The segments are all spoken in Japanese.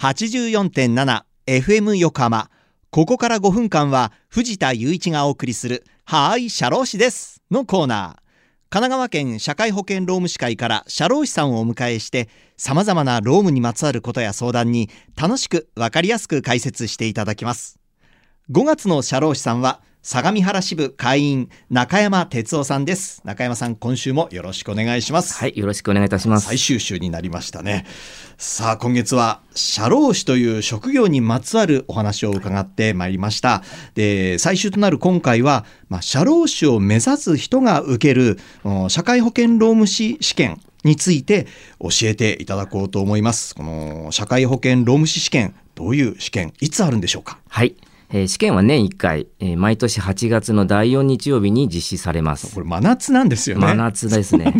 84.7FM 横浜。ここから5分間は藤田雄一がお送りするはーい、社労士ですのコーナー。神奈川県社会保険労務士会から社労士さんをお迎えして様々な労務にまつわることや相談に楽しくわかりやすく解説していただきます。5月の社労士さんは相模原支部会員中山哲夫さんです。中山さん、今週もよろしくお願いします。はい、よろしくお願いいたします。最終週になりましたね。さあ、今月は社労士という職業にまつわるお話を伺ってまいりました。で、最終となる今回は、まあ、社労士を目指す人が受けるうん社会保険労務士試験について教えていただこうと思います。この社会保険労務士試験、どういう試験、いつあるんでしょうか？はい。えー試験は年1回、えー毎年8月の第4日曜日に実施されます。これ真夏なんですよね。真夏ですね。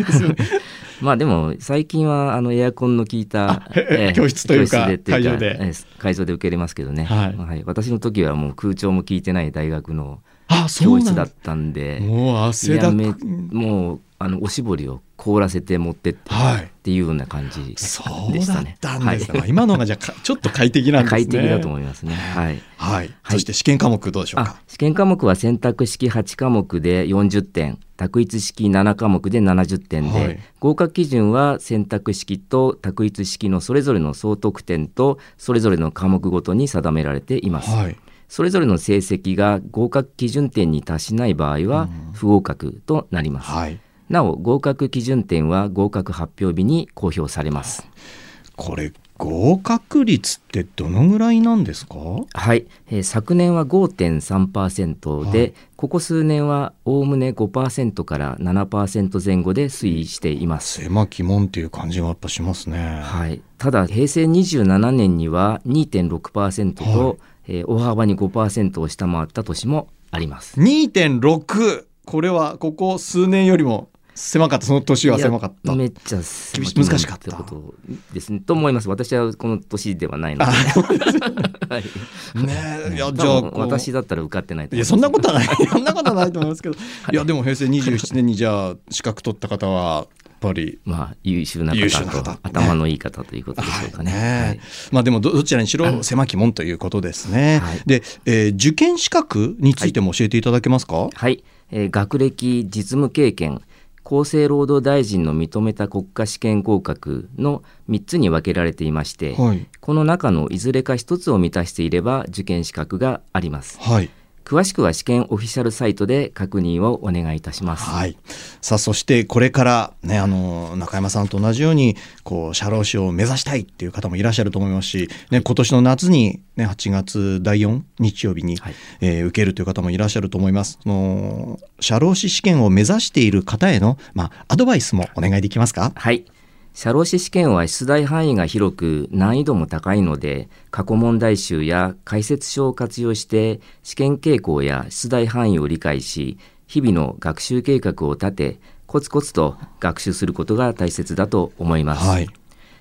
まあでも最近はあのエアコンの効いた、へへ教室というか会場でえー会場で受けれますけどね、はい私の時はもう空調も効いてない大学の教室だっ。たんでもう汗だく。もうあのおしぼりを凍らせて持ってって、はいっていうような感じでしたね。はいまあ今のがじゃちょっと快適なんですね。快適だと思いますね。はい。はい。はいそして試験科目どうでしょうあか。試験科目は選択式8科目で40点択一式7科目で70点で、はい合格基準は選択式と択一式のそれぞれの総得点とそれぞれの科目ごとに定められています、はい。それぞれの成績が合格基準点に達しない場合は不合格となります、はい。ななお合格基準点は合格発表日に公表されますこれ合格率ってどのぐらいなんですか？はい、えー昨年は5.3%で、はいここ数年はおおむね5%から7%前後で推移しています。狭き門っていう感じがやっぱしますね。はい、ただ平成27年には2.6%と、はいえー大幅に5%を下回った年もあります。2.6これはここ数年よりも狭かった。その年は狭かった。めっちゃ厳し狭難しかった。ことですね。と思います。私はこの年ではないので。はい。ねえいや多じゃあ私だったら受かってないいやそんなことはない。そんなことはないと思いますけど、い、やでも平成27年にじゃあ資格取った方はやっぱりまあ優秀な方頭のいい方ということでしょうかね。はいはい。まあでもどどちらにしろ狭き門ということですね。はい。で、えー受験資格についても教えていただけますか？はい、えー学歴、実務経験、厚生労働大臣の認めた国家試験合格の3つに分けられていまして、はい。この中のいずれか1つを満たしていれば受験資格があります。はい。詳しくは試験オフィシャルサイトで確認をお願いいたします。はい。さあ、そしてこれからね、あの、中山さんと同じように、こう、社労士を目指したいっていう方もいらっしゃると思いますし、ね、今年の夏に、ね、8月第4日曜日に、はいえー受けるという方もいらっしゃると思います。その、社労士試験を目指している方への、まあ、アドバイスもお願いできますか？はい。社労士試験は出題範囲が広く難易度も高いので過去問題集や解説書を活用して試験傾向や出題範囲を理解し日々の学習計画を立てコツコツと学習することが大切だと思います、はい。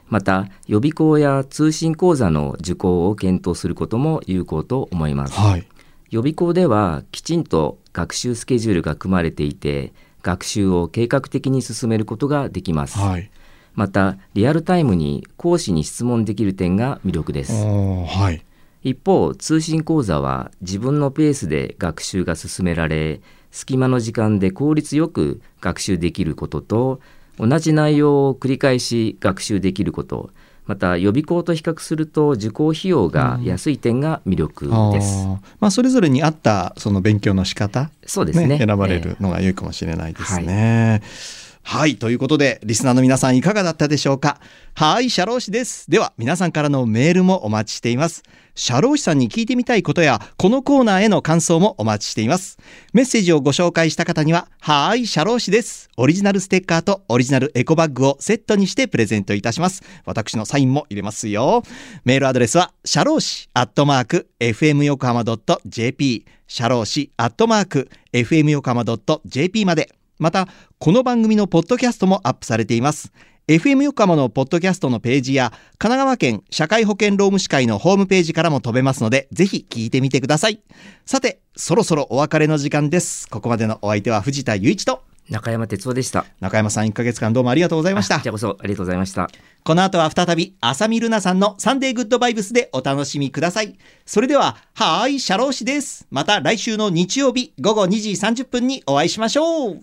また予備校や通信講座の受講を検討することも有効と思いますはい。予備校ではきちんと学習スケジュールが組まれていて学習を計画的に進めることができます、はい。またリアルタイムに講師に質問できる点が魅力ですはい。一方通信講座は自分のペースで学習が進められ隙間の時間で効率よく学習できることと同じ内容を繰り返し学習できることまた予備校と比較すると受講費用が安い点が魅力です、あーまあ、それぞれに合ったその勉強の仕方、そうですね選ばれるのが良いかもしれないですね。はい、はいということで、リスナーの皆さんいかがだったでしょうか？はい、社労士です。では、皆さんからのメールもお待ちしています。社労士さんに聞いてみたいことや、このコーナーへの感想もお待ちしています。メッセージをご紹介した方には、はい、社労士です。オリジナルステッカーとオリジナルエコバッグをセットにしてプレゼントいたします。私のサインも入れますよ。メールアドレスは、社労士アットマーク、fm 横浜 .jp、社労士アットマーク、fm 横浜 .jp まで。また、この番組のポッドキャストもアップされています。FM 横浜のポッドキャストのページや、神奈川県社会保険労務士会のホームページからも飛べますので、ぜひ聞いてみてください。さて、そろそろお別れの時間です。ここまでのお相手は藤田雄一と、中山哲夫でした。中山さん1ヶ月間どうもありがとうございましたあこちらこそありがとうございました。この後は再び、浅見ルナさんのサンデーグッドバイブスでお楽しみください。それでは、はーい、シャロー氏です。また来週の日曜日午後2時30分にお会いしましょう。